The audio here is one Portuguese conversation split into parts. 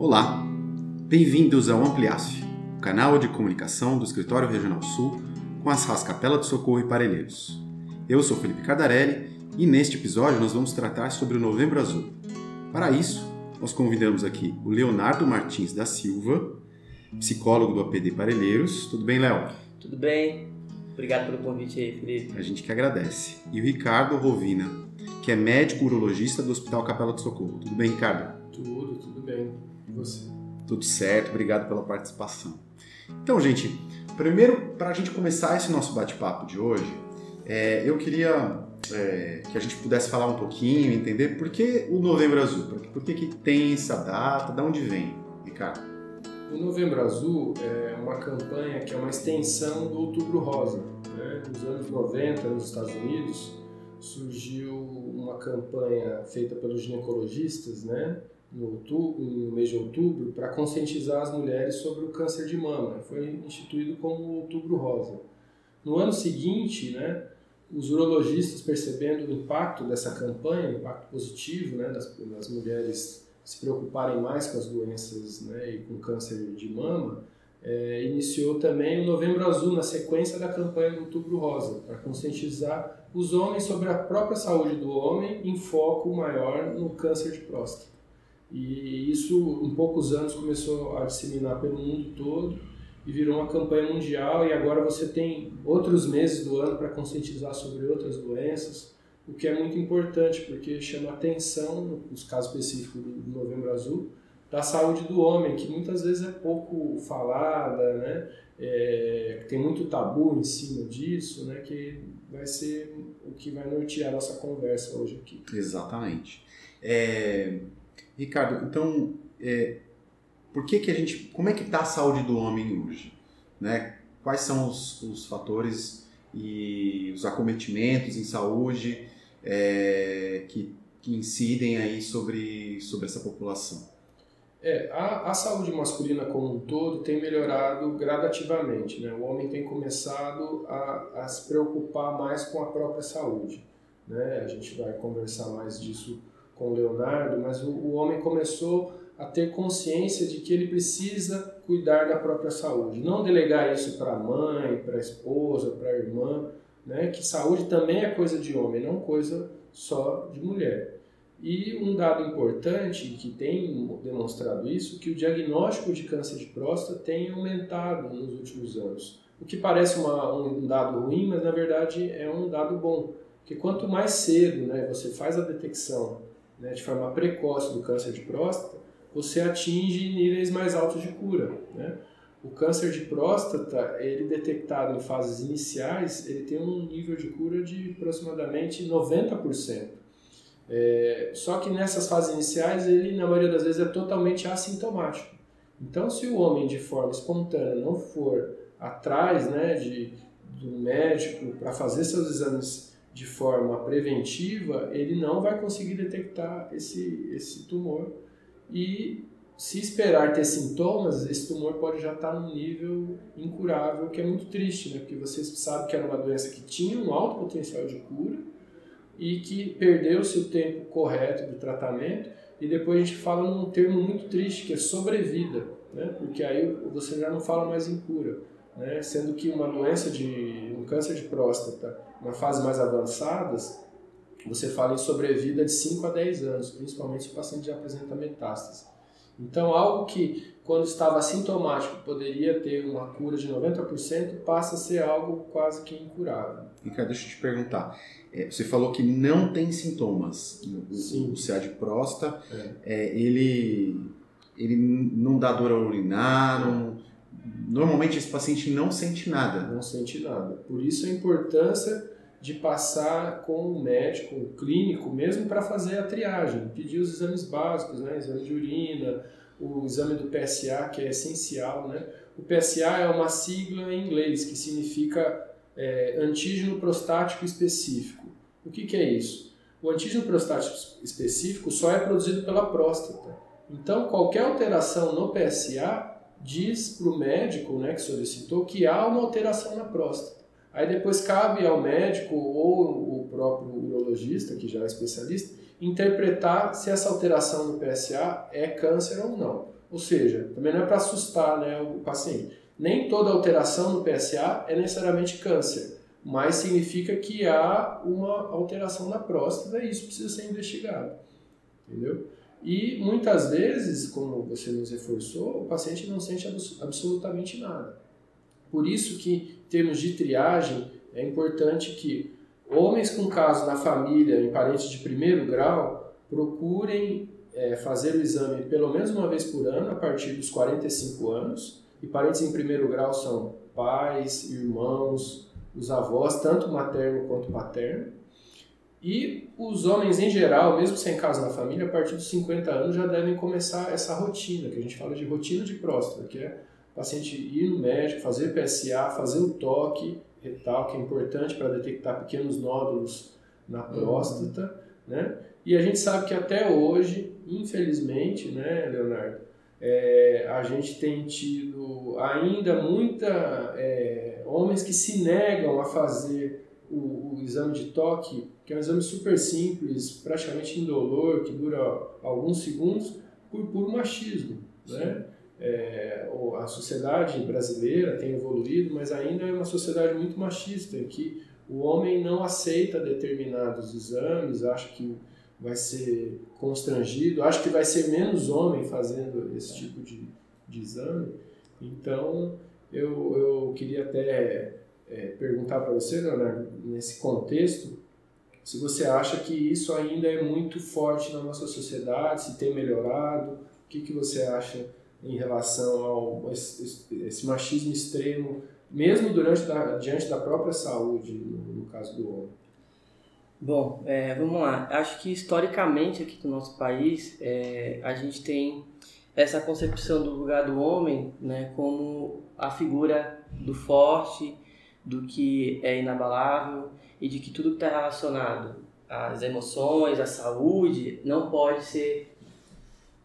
Olá, bem-vindos ao Ampliasf, o canal de comunicação do Escritório Regional Sul com as RAS Capela do Socorro e Parelheiros. Eu sou Felipe Cardarelli e neste episódio nós vamos tratar sobre o Novembro Azul. Para isso, nós convidamos aqui o Leonardo Martins da Silva, psicólogo do APD Parelheiros. Tudo bem, Léo? Tudo bem. Obrigado pelo convite aí, Felipe. A gente que agradece. E o Ricardo Rovina, que é médico urologista do Hospital Capela do Socorro. Tudo bem, Ricardo? Tudo, tudo bem. E você? Tudo certo, obrigado pela participação. Então, gente, primeiro, para a gente começar esse nosso bate-papo de hoje, é, eu queria é, que a gente pudesse falar um pouquinho, entender por que o Novembro Azul, por, que, que tem essa data, de onde vem, Ricardo? O Novembro Azul é uma campanha que é uma extensão do Outubro Rosa. Né? Nos anos 90, nos Estados Unidos, surgiu uma campanha feita pelos ginecologistas, né? No, outubro, no mês de outubro para conscientizar as mulheres sobre o câncer de mama. Foi instituído como Outubro Rosa. No ano seguinte, né, os urologistas percebendo o impacto dessa campanha, o impacto positivo né, das, das mulheres se preocuparem mais com as doenças né, e com câncer de mama, é, iniciou também o Novembro Azul na sequência da campanha do Outubro Rosa, para conscientizar os homens sobre a própria saúde do homem em foco maior no câncer de próstata. E isso, em poucos anos, começou a disseminar pelo mundo todo e virou uma campanha mundial. E agora você tem outros meses do ano para conscientizar sobre outras doenças, o que é muito importante, porque chama atenção, nos casos específicos do Novembro Azul, da saúde do homem, que muitas vezes é pouco falada, né? É, tem muito tabu em cima disso, né? Que vai ser o que vai nortear a nossa conversa hoje aqui. Exatamente. É, Ricardo, então, é, por que que a gente, como é que está a saúde do homem hoje? Né? Quais são os, os fatores e os acometimentos em saúde é, que, que incidem aí sobre, sobre essa população? É, a, a, saúde masculina como um todo tem melhorado gradativamente. Né? O homem tem começado a, a se preocupar mais com a própria saúde. Né? A gente vai conversar mais disso com Leonardo, mas o, o homem começou a ter consciência de que ele precisa cuidar da própria saúde. Não delegar isso para a mãe, para a esposa, para a irmã, né? que saúde também é coisa de homem, não coisa só de mulher. E um dado importante que tem demonstrado isso, que o diagnóstico de câncer de próstata tem aumentado nos últimos anos. O que parece uma, um dado ruim, mas na verdade é um dado bom. Porque quanto mais cedo né, você faz a detecção né, de forma precoce do câncer de próstata, você atinge níveis mais altos de cura. Né? O câncer de próstata, ele detectado em fases iniciais, ele tem um nível de cura de aproximadamente 90%. É, só que nessas fases iniciais, ele, na maioria das vezes, é totalmente assintomático. Então, se o homem, de forma espontânea, não for atrás né, de, do médico para fazer seus exames de forma preventiva, ele não vai conseguir detectar esse, esse tumor. E se esperar ter sintomas, esse tumor pode já estar num nível incurável, que é muito triste, né? porque você sabe que era uma doença que tinha um alto potencial de cura e que perdeu-se o tempo correto do tratamento. E depois a gente fala num termo muito triste, que é sobrevida, né? porque aí você já não fala mais em cura. Né? Sendo que uma doença de um câncer de próstata, na fase mais avançadas, você fala em sobrevida de 5 a 10 anos, principalmente se o paciente já apresenta metástase. Então, algo que, quando estava sintomático, poderia ter uma cura de 90%, passa a ser algo quase que incurável. Ricardo, deixa eu te perguntar. É, você falou que não tem sintomas. Sim. O, CA de próstata, é. É, ele, ele não dá dor ao urinar, não, normalmente esse paciente não sente nada. Não sente nada. Por isso a importância de passar com o médico, o clínico, mesmo para fazer a triagem, pedir os exames básicos, né? exame de urina, o exame do PSA, que é essencial. Né? O PSA é uma sigla em inglês que significa é, antígeno prostático específico. O que, que é isso? O antígeno prostático específico só é produzido pela próstata. Então, qualquer alteração no PSA diz para o médico né, que solicitou que há uma alteração na próstata. Aí depois cabe ao médico ou o próprio urologista, que já é especialista, interpretar se essa alteração no PSA é câncer ou não. Ou seja, também não é para assustar né, o paciente. Nem toda alteração no PSA é necessariamente câncer, mas significa que há uma alteração na próstata e isso precisa ser investigado. Entendeu? E muitas vezes, como você nos reforçou, o paciente não sente absolutamente nada. Por isso que, em termos de triagem, é importante que homens com caso na família, em parentes de primeiro grau, procurem é, fazer o exame pelo menos uma vez por ano, a partir dos 45 anos. E parentes em primeiro grau são pais, irmãos, os avós, tanto materno quanto paterno. E os homens em geral, mesmo sem caso na família, a partir dos 50 anos já devem começar essa rotina, que a gente fala de rotina de próstata, que é o paciente ir no médico, fazer PSA, fazer o toque retal, que é importante para detectar pequenos nódulos na uhum. próstata, uhum. né? E a gente sabe que até hoje, infelizmente, né, Leonardo, é, a gente tem tido ainda muita é, homens que se negam a fazer o, o, exame de toque, que é um exame super simples, praticamente indolor, que dura alguns segundos, por puro machismo. Né? É, a sociedade brasileira tem evoluído, mas ainda é uma sociedade muito machista, em que o homem não aceita determinados exames, acha que vai ser constrangido, acha que vai ser menos homem fazendo esse tipo de, de exame. Então, eu, eu queria até é, perguntar para você, Leonardo, nesse contexto, se você acha que isso ainda é muito forte na nossa sociedade, se tem melhorado, o que, que você acha em relação ao esse, esse machismo extremo, mesmo durante da, diante da própria saúde, no, no caso do homem? Bom, é, vamos lá. Acho que historicamente aqui no nosso país é, a gente tem essa concepção do lugar do homem né, como a figura do forte, do que é inabalável e de que tudo que está relacionado às emoções, à saúde, não pode ser,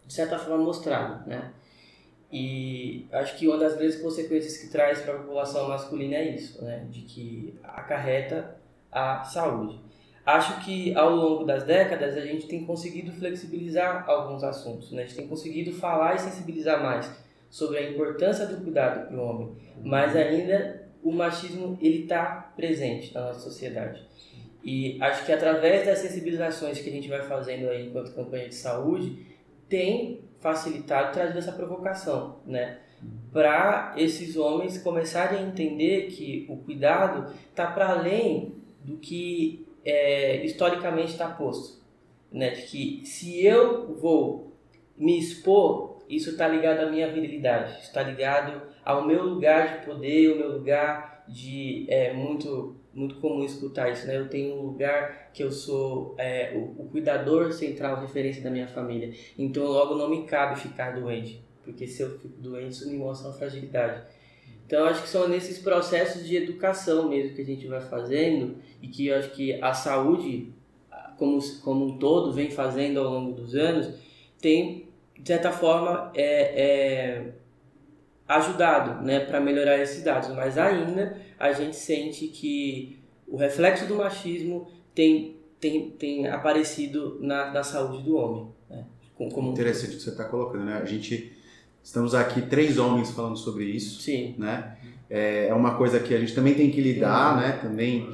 de certa forma, mostrado. Né? E acho que uma das grandes consequências que traz para a população masculina é isso, né? de que acarreta a saúde. Acho que ao longo das décadas a gente tem conseguido flexibilizar alguns assuntos, né? a gente tem conseguido falar e sensibilizar mais sobre a importância do cuidado para o homem, mas ainda o machismo ele está presente na nossa sociedade. E acho que através das sensibilizações que a gente vai fazendo aí enquanto campanha de saúde, tem facilitado, trazido essa provocação, né? Para esses homens começarem a entender que o cuidado está para além do que é, historicamente está posto, né? De que se eu vou me expor, isso está ligado à minha virilidade, está ligado ao meu lugar de poder, ao meu lugar de é muito muito comum escutar isso, né? Eu tenho um lugar que eu sou é, o, o, cuidador central, referência da minha família. Então logo não me cabe ficar doente, porque se eu fico doente isso me mostra uma fragilidade. Então acho que são nesses processos de educação mesmo que a gente vai fazendo e que eu acho que a saúde como como um todo vem fazendo ao longo dos anos tem de certa forma é, é ajudado né, para melhorar esses dados, mas ainda a gente sente que o reflexo do machismo tem, tem, tem aparecido na, na saúde do homem. Né, como... Interessante o que você está colocando, né? A gente estamos aqui três homens falando sobre isso, Sim. né? É, é uma coisa que a gente também tem que lidar, né? Também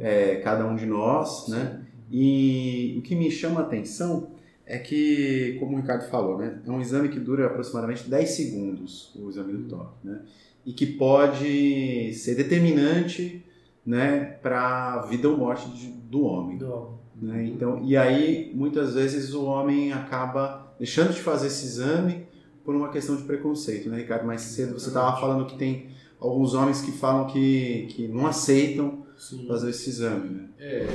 é, cada um de nós, né? E o que me chama a atenção é que, como o Ricardo falou, né, é um exame que dura aproximadamente 10 segundos, o exame do toque, né, e que pode ser determinante né, para a vida ou morte de, do homem. Do homem. Né? Então, e aí, muitas vezes, o homem acaba deixando de fazer esse exame por uma questão de preconceito, né, Ricardo? Mais cedo você estava falando que tem alguns homens que falam que, que não aceitam Sim. fazer esse exame, né? É,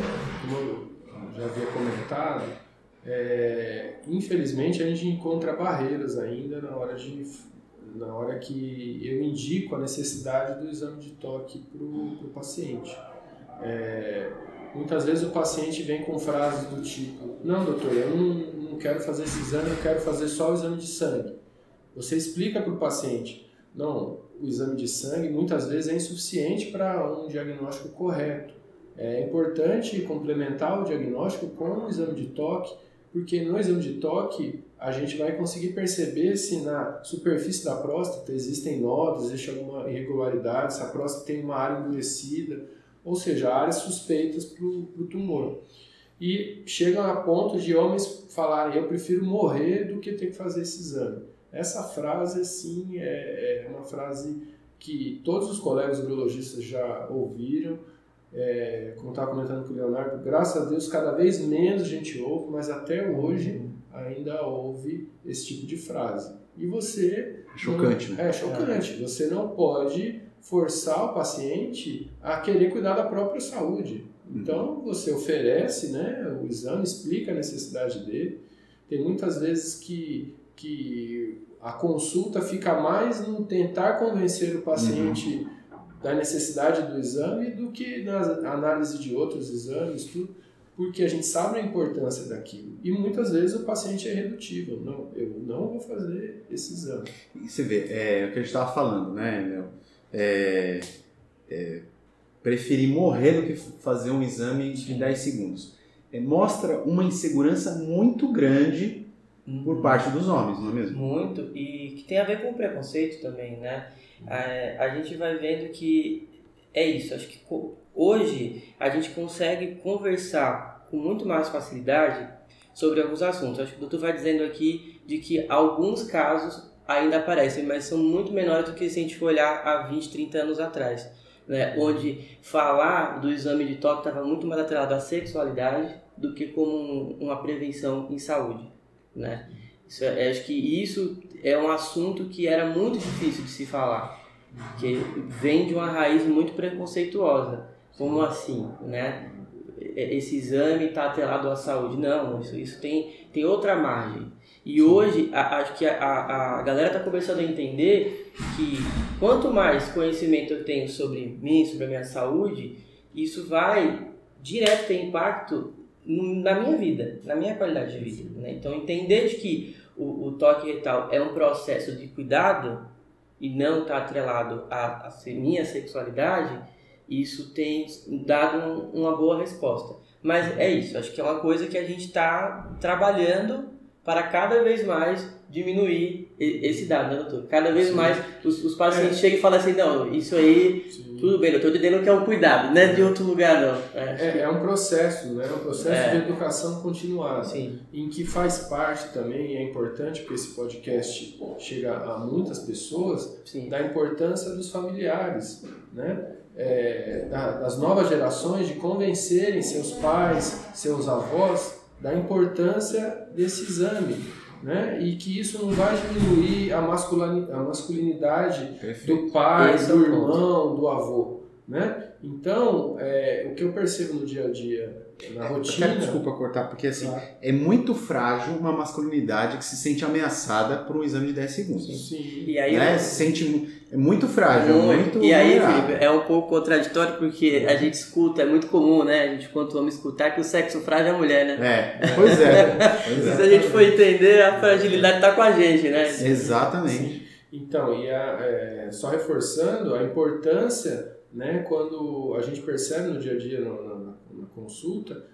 como eu já havia comentado, é, infelizmente a gente encontra barreiras ainda na hora de na hora que eu indico a necessidade do exame de toque para o paciente. É, muitas vezes o paciente vem com frases do tipo: Não, doutor, eu não, não quero fazer esse exame, eu quero fazer só o exame de sangue. Você explica para o paciente: Não, o exame de sangue muitas vezes é insuficiente para um diagnóstico correto. É importante complementar o diagnóstico com o exame de toque Porque no exame de toque a gente vai conseguir perceber se na superfície da próstata existem nódulos, existe alguma irregularidade, se a próstata tem uma área endurecida, ou seja, áreas suspeitas para o tumor. E chegam a ponto de homens falarem: eu prefiro morrer do que ter que fazer esse exame. Essa frase, sim, é, é uma frase que todos os colegas urologistas já ouviram. É, como estava comentando com o Leonardo, graças a Deus cada vez menos gente ouve, mas até hoje ainda ouve esse tipo de frase. E você. É chocante, não, né? É chocante. Você não pode forçar o paciente a querer cuidar da própria saúde. Uhum. Então você oferece né, o exame, explica a necessidade dele. Tem muitas vezes que, que a consulta fica mais no tentar convencer o paciente uhum. Da necessidade do exame do que na análise de outros exames, tudo, porque a gente sabe a importância daquilo. E muitas vezes o paciente é redutível. Não, eu não vou fazer esse exame. E você vê, é o que a gente estava falando, né, Léo? É, é, preferir morrer do que fazer um exame de 10 segundos. É, mostra uma insegurança muito grande por uhum. parte dos homens, não é mesmo? Muito, e que tem a ver com o preconceito também, né? A, a gente vai vendo que é isso, acho que hoje a gente consegue conversar com muito mais facilidade sobre alguns assuntos. Acho que o doutor vai dizendo aqui de que alguns casos ainda aparecem, mas são muito menores do que se a gente for olhar há 20, 30 anos atrás. Né, onde falar do exame de toque estava muito mais atrelado à sexualidade do que como uma prevenção em saúde né? Isso, é, acho que isso é um assunto que era muito difícil de se falar, que vem de uma raiz muito preconceituosa. Como assim, né? Esse exame está atrelado à saúde. Não, isso, isso tem, tem outra margem. E hoje, acho que a, a, a galera está começando a entender que quanto mais conhecimento eu tenho sobre mim, sobre a minha saúde, isso vai direto ter impacto na minha vida, na minha qualidade de vida. Né? Então, entender de que o, o, toque retal é um processo de cuidado e não está atrelado à, à minha sexualidade, isso tem dado um, uma boa resposta. Mas é isso, acho que é uma coisa que a gente está trabalhando para cada vez mais diminuir esse dado, né, doutor? Cada vez Sim. mais os, os pacientes é. chegam e falam assim, não, isso aí, Sim. Tudo bem, eu estou dizendo que é um cuidado, não é de outro lugar, não. É, é, é um processo, né? É um processo é. de educação continuada, Sim. em que faz parte também, e é importante porque esse podcast chega a muitas pessoas, Sim. da importância dos familiares, né? É, das novas gerações de convencerem seus pais, seus avós da importância desse exame, né? E que isso não vai diminuir a, masculinidade, a masculinidade do pai, Esse do é irmão, do avô, né? Então, é, o que eu percebo no dia a dia, na rotina... Quero, desculpa cortar, porque assim, ah. é muito frágil uma masculinidade que se sente ameaçada por um exame de 10 segundos. Sim. E aí, né? Se sente é muito frágil, muito, muito E aí, Felipe, é um pouco contraditório porque a gente escuta, é muito comum, né? A gente, quanto homem, escutar que o sexo frágil é a mulher, né? É, pois é. Pois é. Se a gente for entender, a fragilidade está com a gente, né? Exatamente. Sim. Então, e a, é, só reforçando a importância, né, quando a gente percebe no dia a dia, na, na, na consulta,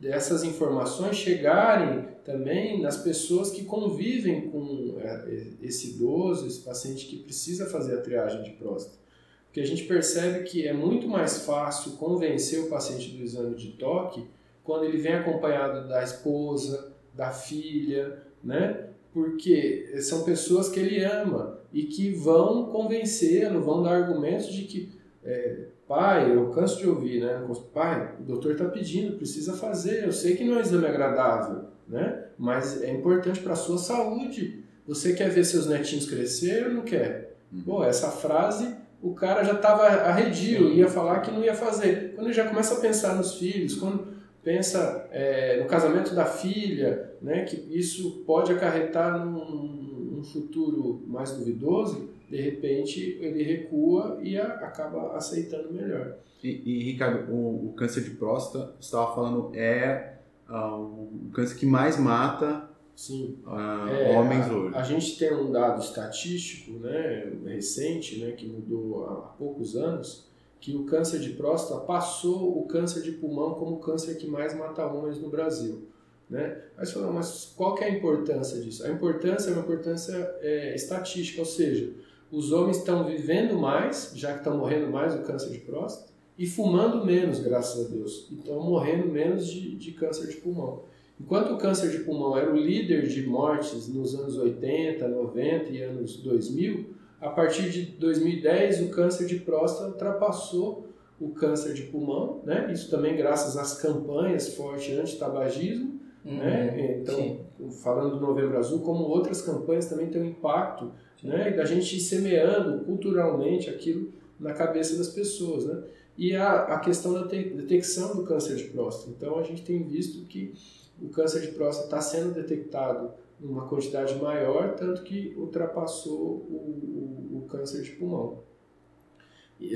dessas informações chegarem também nas pessoas que convivem com é, esse idoso, esse paciente que precisa fazer a triagem de próstata. Porque a gente percebe que é muito mais fácil convencer o paciente do exame de toque quando ele vem acompanhado da esposa, da filha, né? Porque são pessoas que ele ama e que vão convencê-lo, vão dar argumentos de que é, Pai, eu canso de ouvir, né? Pai, o doutor está pedindo, precisa fazer. Eu sei que não é um exame agradável, né? Mas é importante para a sua saúde. Você quer ver seus netinhos crescer ou não quer? Uhum. Pô, essa frase o cara já estava arredio, ia falar que não ia fazer. Quando ele já começa a pensar nos filhos, quando pensa é, no casamento da filha, né? Que isso pode acarretar num, num futuro mais duvidoso de repente ele recua e a, acaba aceitando melhor. E, e Ricardo, o, o, câncer de próstata, você estava falando, é uh, o câncer que mais mata Sim. Uh, é, homens hoje. A, a, gente tem um dado estatístico né, recente, né, que mudou há, poucos anos, que o câncer de próstata passou o câncer de pulmão como o câncer que mais mata homens no Brasil. Né? Mas mas qual que é a importância disso? A importância é uma importância é, estatística, ou seja, os homens estão vivendo mais, já que estão morrendo mais do câncer de próstata, e fumando menos, graças a Deus. Então, morrendo menos de, de câncer de pulmão. Enquanto o câncer de pulmão era o líder de mortes nos anos 80, 90 e anos 2000, a partir de 2010 o câncer de próstata ultrapassou o câncer de pulmão, né? Isso também graças às campanhas fortes anti-tabagismo, uhum, né? Então, sim. Falando do Novembro Azul, como outras campanhas também têm um impacto, né? E da gente semeando culturalmente aquilo na cabeça das pessoas, né? E a, a questão da detecção do câncer de próstata. Então, a gente tem visto que o câncer de próstata está sendo detectado numa quantidade maior, tanto que ultrapassou o, o, o câncer de pulmão.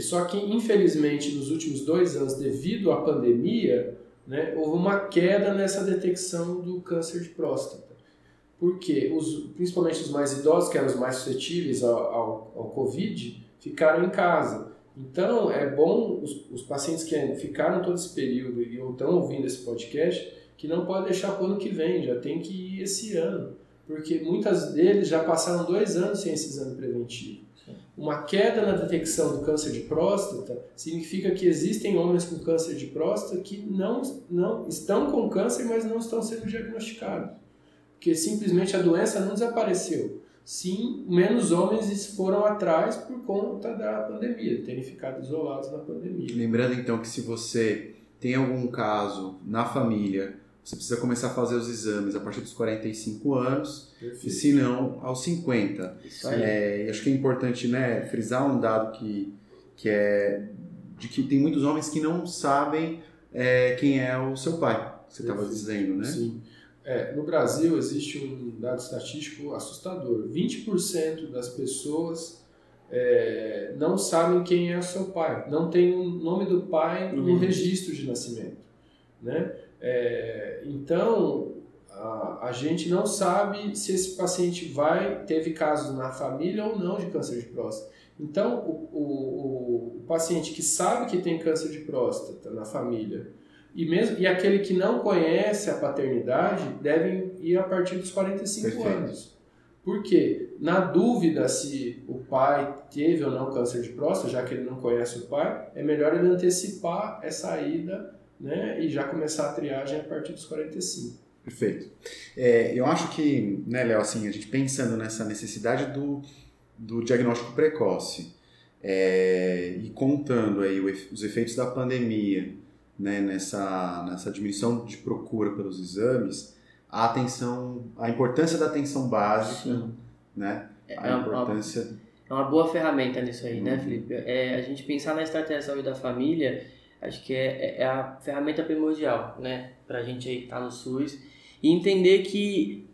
Só que, infelizmente, nos últimos dois anos, devido à pandemia, né, houve uma queda nessa detecção do câncer de próstata. Porque, os, principalmente os mais idosos, que eram os mais suscetíveis ao, ao, ao Covid, ficaram em casa. Então, é bom os, os pacientes que ficaram todo esse período e estão ouvindo esse podcast, que não pode deixar para o ano que vem, já tem que ir esse ano. Porque muitas deles já passaram dois anos sem esse exame preventivo. Uma queda na detecção do câncer de próstata significa que existem homens com câncer de próstata que não, não estão com câncer, mas não estão sendo diagnosticados. Porque simplesmente a doença não desapareceu. Sim, menos homens foram atrás por conta da pandemia, terem ficado isolados na pandemia. Lembrando então que se você tem algum caso na família você precisa começar a fazer os exames a partir dos 45 anos, Perfeito. e se não, aos 50. Isso aí. É, acho que é importante né, frisar um dado que, que é de que tem muitos homens que não sabem é, quem é o seu pai, você estava dizendo, né? Sim. É, no Brasil existe um dado estatístico assustador. 20% das pessoas é, não sabem quem é o seu pai, não tem o nome do pai no registro de nascimento. Né? É, então, a, a, gente não sabe se esse paciente vai teve casos na família ou não de câncer de próstata. Então, o, o, o paciente que sabe que tem câncer de próstata na família e mesmo e aquele que não conhece a paternidade devem ir a partir dos 45 Perfeito. anos. Por quê? Na dúvida se o pai teve ou não câncer de próstata, já que ele não conhece o pai, é melhor ele antecipar essa ida né, e já começar a triagem a partir dos 45. Perfeito. É, eu acho que, né, Léo, assim, a gente pensando nessa necessidade do, do diagnóstico precoce é, e contando aí os efeitos da pandemia né, nessa, nessa diminuição de procura pelos exames, a atenção, a importância da atenção básica, Sim. né, é a importância... É uma boa ferramenta nisso aí, né, uhum. Felipe? É, a gente pensar na estratégia de saúde da família acho que é, é, é a ferramenta primordial, né, para a gente aí estar tá no SUS e entender que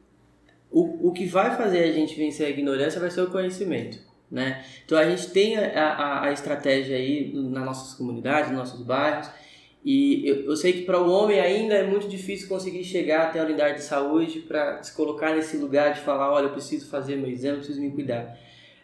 o, o que vai fazer a gente vencer a ignorância vai ser o conhecimento, né? Então a gente tem a, a, a estratégia aí nas nossas comunidades, nos nossos bairros e eu, eu sei que para o homem ainda é muito difícil conseguir chegar até a unidade de saúde para se colocar nesse lugar de falar, olha, eu preciso fazer meu exame, preciso me cuidar.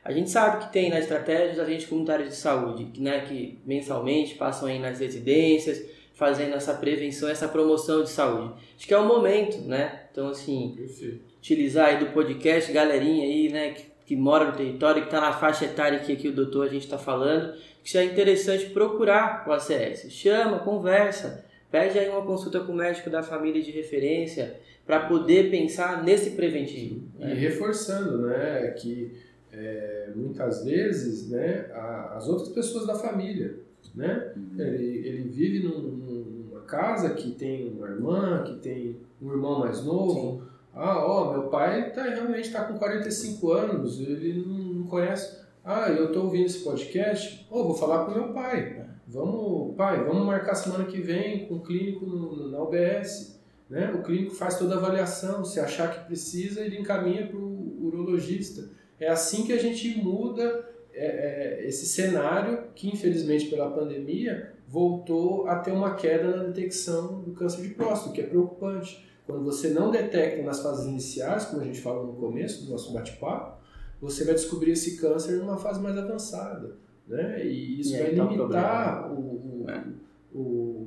A gente sabe que tem na estratégia os agentes comunitários de saúde, que, né, que mensalmente passam aí nas residências, fazendo essa prevenção, essa promoção de saúde. Acho que é o momento, né? Então, assim, Perfeito. utilizar aí do podcast, galerinha aí, né, que, que mora no território, que está na faixa etária que aqui o doutor a gente está falando, que é interessante procurar o ACS. Chama, conversa, pede aí uma consulta com o médico da família de referência para poder pensar nesse preventivo. E né? reforçando, né, que é, muitas vezes né, a, as outras pessoas da família. Né? Uhum. Ele, ele vive num, numa casa que tem uma irmã, que tem um irmão mais novo. Sim. Ah, ó, meu pai tá, realmente está com 45 anos, ele não, não conhece. Ah, eu estou ouvindo esse podcast, oh, vou falar com meu pai. Vamos, pai, vamos marcar semana que vem com o clínico no, na UBS. Né? O clínico faz toda a avaliação, se achar que precisa, ele encaminha para o urologista. É assim que a gente muda é, é, esse cenário que, infelizmente, pela pandemia, voltou a ter uma queda na detecção do câncer de próstata, o que é preocupante. Quando você não detecta nas fases iniciais, como a gente falou no começo do nosso bate-papo, você vai descobrir esse câncer numa fase mais avançada. Né? E isso e vai tá limitar o, o, é. o,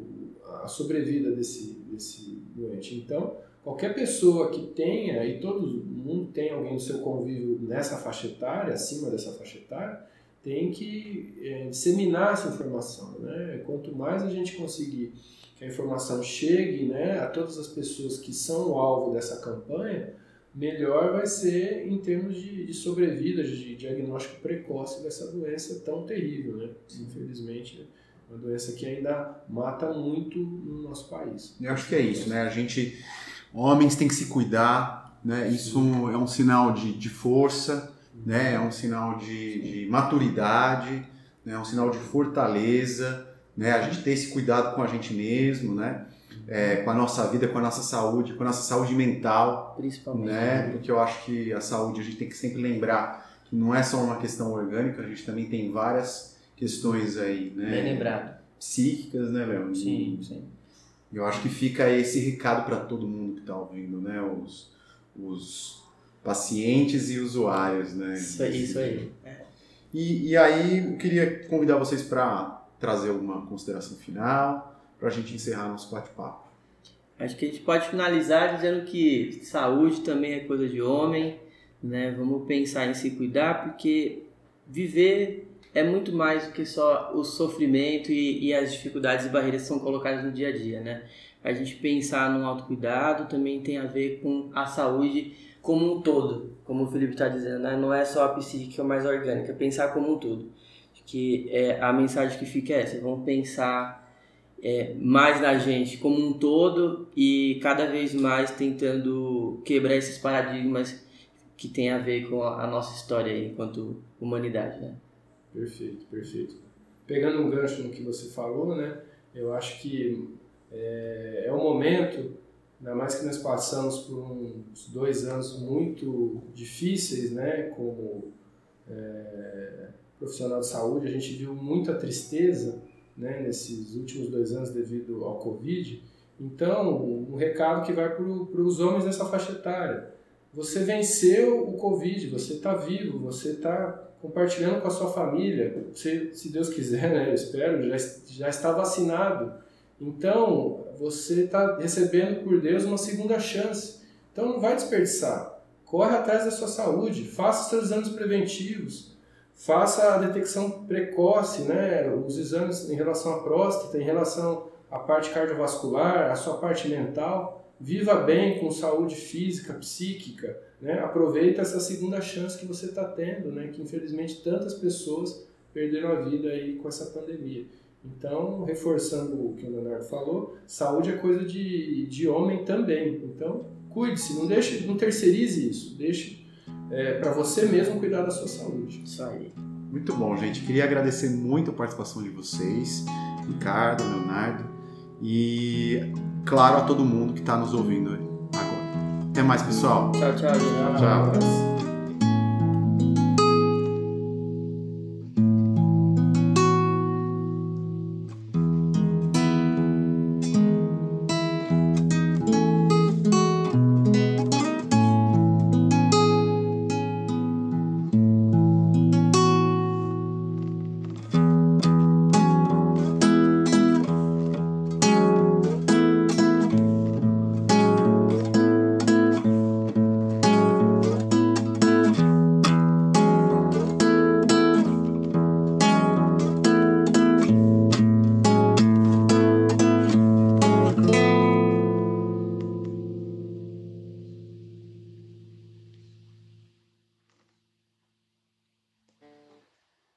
a sobrevida desse, desse doente. Então, qualquer pessoa que tenha, e todo mundo tem alguém no seu convívio nessa faixa etária, acima dessa faixa etária, tem que é, disseminar essa informação. Né? Quanto mais a gente conseguir que a informação chegue né, a todas as pessoas que são o alvo dessa campanha, melhor vai ser em termos de, de sobrevida, de diagnóstico precoce dessa doença tão terrível. Né? Infelizmente, né? uma doença que ainda mata muito no nosso país. Eu acho que é isso, né? A gente, homens têm que se cuidar, né? Isso é um sinal de, de força, né? É um sinal de, de maturidade, né? É um sinal de fortaleza, né? A gente ter esse cuidado com a gente mesmo, né? É, com a nossa vida, com a nossa saúde, com a nossa saúde mental, principalmente, né? Porque eu acho que a saúde a gente tem que sempre lembrar que não é só uma questão orgânica, a gente também tem várias questões aí, né? Bem lembrado. Psíquicas, né, Léo? Sim, sim. Eu acho que fica esse recado para todo mundo que está ouvindo, né? Os, os pacientes e usuários, né? Isso aí, isso aí. É. E, e aí eu queria convidar vocês para trazer uma consideração final, para a gente encerrar nosso bate-papo. Acho que a gente pode finalizar dizendo que saúde também é coisa de homem, né? Vamos pensar em se cuidar, porque viver é muito mais do que só o sofrimento e, e, as dificuldades e barreiras que são colocadas no dia a dia, né? A gente pensar no autocuidado também tem a ver com a saúde como um todo, como o Felipe está dizendo, né? Não é só a psíquica mais orgânica, é pensar como um todo. Que é, a mensagem que fica é essa, vamos pensar é, mais na gente como um todo e cada vez mais tentando quebrar esses paradigmas que tem a ver com a nossa história enquanto humanidade, né? Perfeito, perfeito. Pegando um gancho no que você falou, né? Eu acho que é, é um momento, ainda mais que nós passamos por uns dois anos muito difíceis, né? Como é, profissional de saúde, a gente viu muita tristeza, né? Nesses últimos dois anos devido ao Covid. Então, um recado que vai para os homens nessa faixa etária. Você venceu o Covid, você está vivo, você está compartilhando com a sua família. Se, se Deus quiser, né, eu espero, já, já está vacinado. Então, você está recebendo por Deus uma segunda chance. Então, não vai desperdiçar. Corre atrás da sua saúde, faça seus exames preventivos, faça a detecção precoce, né, os exames em relação à próstata, em relação à parte cardiovascular, à sua parte mental. Viva bem com saúde física, psíquica, né? Aproveita essa segunda chance que você está tendo, né? que infelizmente tantas pessoas perderam a vida aí com essa pandemia. Então, reforçando o que o Leonardo falou, saúde é coisa de, de homem também. Então, cuide-se, não deixe, não terceirize isso, deixe é, para você mesmo cuidar da sua saúde. Isso aí. Muito bom, gente. Queria agradecer muito a participação de vocês, Ricardo, Leonardo, e claro a todo mundo que está nos ouvindo agora. Até mais, pessoal. Tchau, tchau. Tchau. tchau.